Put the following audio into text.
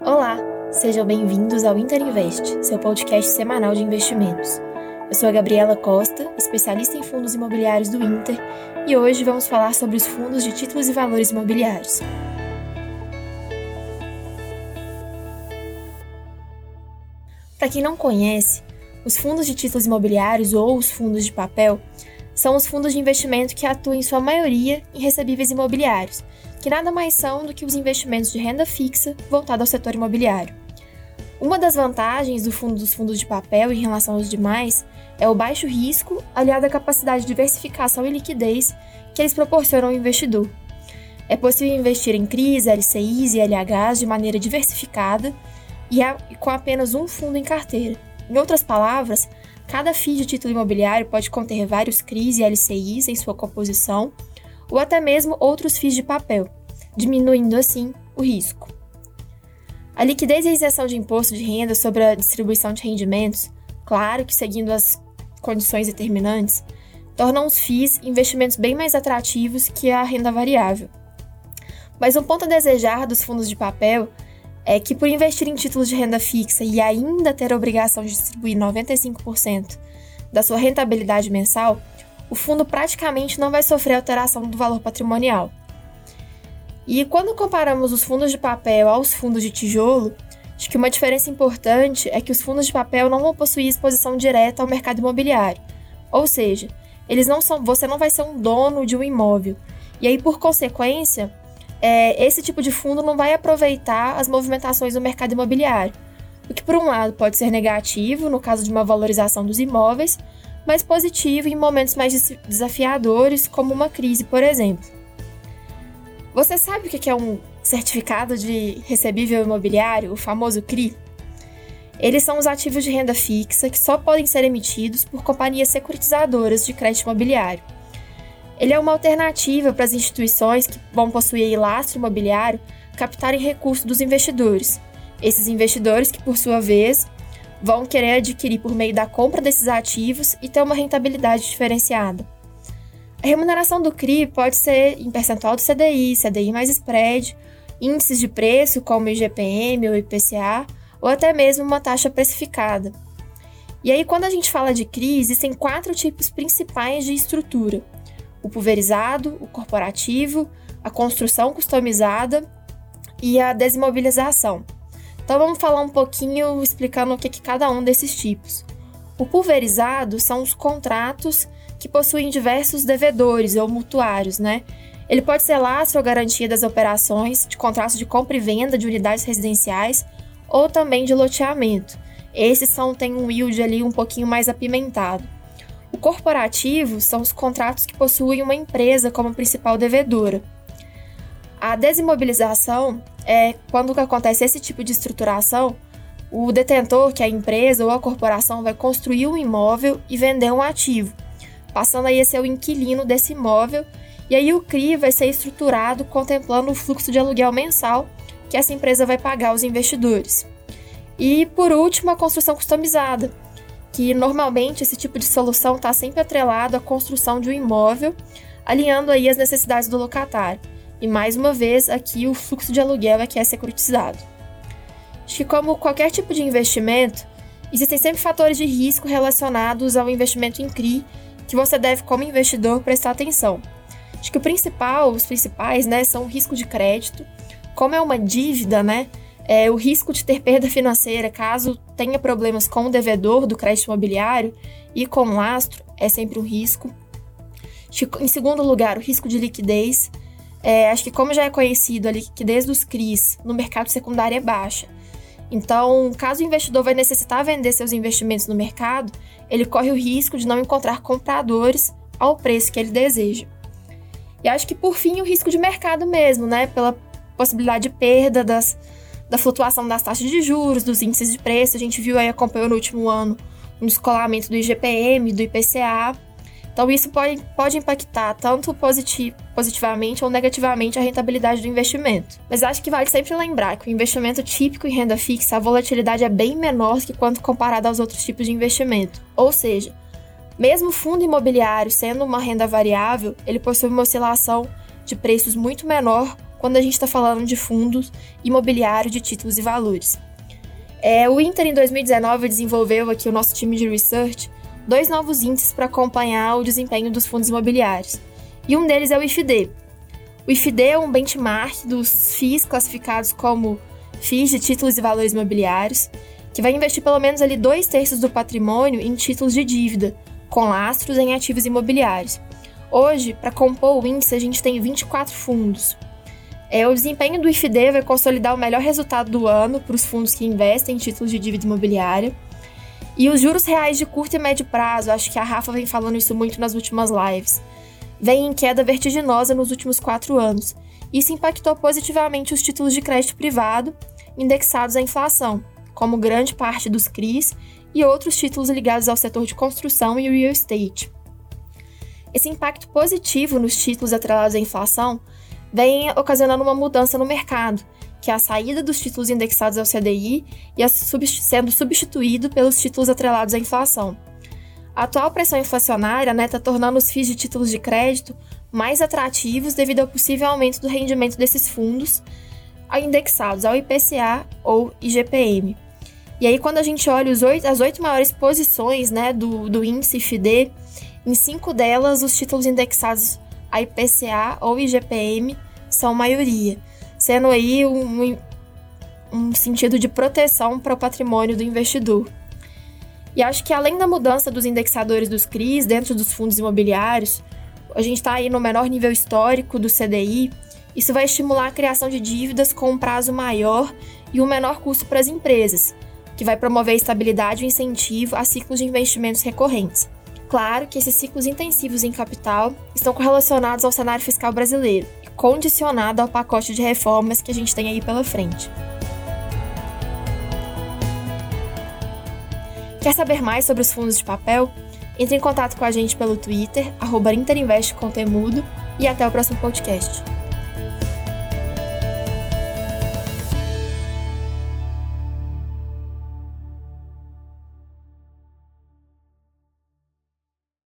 Olá, sejam bem-vindos ao Interinvest, seu podcast semanal de investimentos. Eu sou a Gabriela Costa, especialista em fundos imobiliários do Inter, e hoje vamos falar sobre os fundos de títulos e valores imobiliários. Para quem não conhece, os fundos de títulos imobiliários ou os fundos de papel são os fundos de investimento que atuam em sua maioria em recebíveis imobiliários, que nada mais são do que os investimentos de renda fixa voltados ao setor imobiliário. Uma das vantagens do fundo dos fundos de papel em relação aos demais é o baixo risco aliado à capacidade de diversificação e liquidez que eles proporcionam ao investidor. É possível investir em CRIs, LCIs e LHs de maneira diversificada e com apenas um fundo em carteira. Em outras palavras, Cada FII de título imobiliário pode conter vários CRIs e LCIs em sua composição, ou até mesmo outros FIIs de papel, diminuindo assim o risco. A liquidez e a isenção de imposto de renda sobre a distribuição de rendimentos, claro que seguindo as condições determinantes, tornam os FIIs investimentos bem mais atrativos que a renda variável. Mas um ponto a desejar dos fundos de papel é que por investir em títulos de renda fixa e ainda ter a obrigação de distribuir 95% da sua rentabilidade mensal, o fundo praticamente não vai sofrer alteração do valor patrimonial. E quando comparamos os fundos de papel aos fundos de tijolo, acho que uma diferença importante é que os fundos de papel não vão possuir exposição direta ao mercado imobiliário. Ou seja, eles não são, você não vai ser um dono de um imóvel. E aí, por consequência, é, esse tipo de fundo não vai aproveitar as movimentações do mercado imobiliário. O que, por um lado, pode ser negativo no caso de uma valorização dos imóveis, mas positivo em momentos mais desafiadores, como uma crise, por exemplo. Você sabe o que é um certificado de recebível imobiliário, o famoso CRI? Eles são os ativos de renda fixa que só podem ser emitidos por companhias securitizadoras de crédito imobiliário. Ele é uma alternativa para as instituições que vão possuir lastro imobiliário captarem recursos dos investidores. Esses investidores que, por sua vez, vão querer adquirir por meio da compra desses ativos e ter uma rentabilidade diferenciada. A remuneração do CRI pode ser em percentual do CDI, CDI mais spread, índices de preço como IGPM ou IPCA, ou até mesmo uma taxa precificada. E aí, quando a gente fala de CRI, existem quatro tipos principais de estrutura o pulverizado, o corporativo, a construção customizada e a desimobilização. Então vamos falar um pouquinho explicando o que é cada um desses tipos. O pulverizado são os contratos que possuem diversos devedores ou mutuários, né? Ele pode ser lastro ou garantia das operações de contratos de compra e venda de unidades residenciais ou também de loteamento. Esses são têm um yield ali um pouquinho mais apimentado. O corporativo são os contratos que possuem uma empresa como principal devedora. A desimobilização é quando acontece esse tipo de estruturação, o detentor, que é a empresa ou a corporação, vai construir um imóvel e vender um ativo, passando aí a ser o inquilino desse imóvel, e aí o CRI vai ser estruturado contemplando o fluxo de aluguel mensal que essa empresa vai pagar aos investidores. E por último, a construção customizada, que normalmente esse tipo de solução está sempre atrelado à construção de um imóvel, alinhando aí as necessidades do locatário. E mais uma vez, aqui o fluxo de aluguel é que é securitizado. Acho que como qualquer tipo de investimento, existem sempre fatores de risco relacionados ao investimento em CRI que você deve, como investidor, prestar atenção. Acho que o principal, os principais, né, são o risco de crédito. Como é uma dívida, né, é, o risco de ter perda financeira caso tenha problemas com o devedor do crédito imobiliário e com o lastro é sempre um risco. Em segundo lugar, o risco de liquidez. É, acho que como já é conhecido, a liquidez dos CRIs no mercado secundário é baixa. Então, caso o investidor vai necessitar vender seus investimentos no mercado, ele corre o risco de não encontrar compradores ao preço que ele deseja. E acho que por fim o risco de mercado mesmo, né? Pela possibilidade de perda das, da flutuação das taxas de juros, dos índices de preço. A gente viu aí, acompanhou no último ano, um descolamento do IGPM, do IPCA. Então, isso pode, pode impactar tanto positiv positivamente ou negativamente a rentabilidade do investimento. Mas acho que vale sempre lembrar que o investimento típico em renda fixa, a volatilidade é bem menor que quando comparado aos outros tipos de investimento. Ou seja, mesmo fundo imobiliário sendo uma renda variável, ele possui uma oscilação de preços muito menor quando a gente está falando de fundos imobiliários de títulos e valores. É, o Inter, em 2019, desenvolveu aqui o nosso time de research dois novos índices para acompanhar o desempenho dos fundos imobiliários. E um deles é o IFD. O IFD é um benchmark dos FIIs classificados como FIIs de títulos e valores imobiliários, que vai investir pelo menos ali dois terços do patrimônio em títulos de dívida, com lastros em ativos imobiliários. Hoje, para compor o índice, a gente tem 24 fundos. É, o desempenho do IFD vai consolidar o melhor resultado do ano para os fundos que investem em títulos de dívida imobiliária. E os juros reais de curto e médio prazo, acho que a Rafa vem falando isso muito nas últimas lives, vem em queda vertiginosa nos últimos quatro anos. Isso impactou positivamente os títulos de crédito privado indexados à inflação, como grande parte dos CRIs e outros títulos ligados ao setor de construção e real estate. Esse impacto positivo nos títulos atrelados à inflação vem ocasionando uma mudança no mercado, que é a saída dos títulos indexados ao CDI e sendo substituído pelos títulos atrelados à inflação. A atual pressão inflacionária está né, tá tornando os FIIs de títulos de crédito mais atrativos devido ao possível aumento do rendimento desses fundos indexados ao IPCA ou IGPM. E aí, quando a gente olha as oito maiores posições né, do, do índice FD, em cinco delas, os títulos indexados a IPCA ou IGPM são maioria, sendo aí um, um sentido de proteção para o patrimônio do investidor. E acho que além da mudança dos indexadores dos CRIs dentro dos fundos imobiliários, a gente está aí no menor nível histórico do CDI, isso vai estimular a criação de dívidas com um prazo maior e um menor custo para as empresas, que vai promover estabilidade e incentivo a ciclos de investimentos recorrentes. Claro que esses ciclos intensivos em capital estão correlacionados ao cenário fiscal brasileiro condicionado ao pacote de reformas que a gente tem aí pela frente. Quer saber mais sobre os fundos de papel? Entre em contato com a gente pelo Twitter, arroba Interinvest e até o próximo podcast.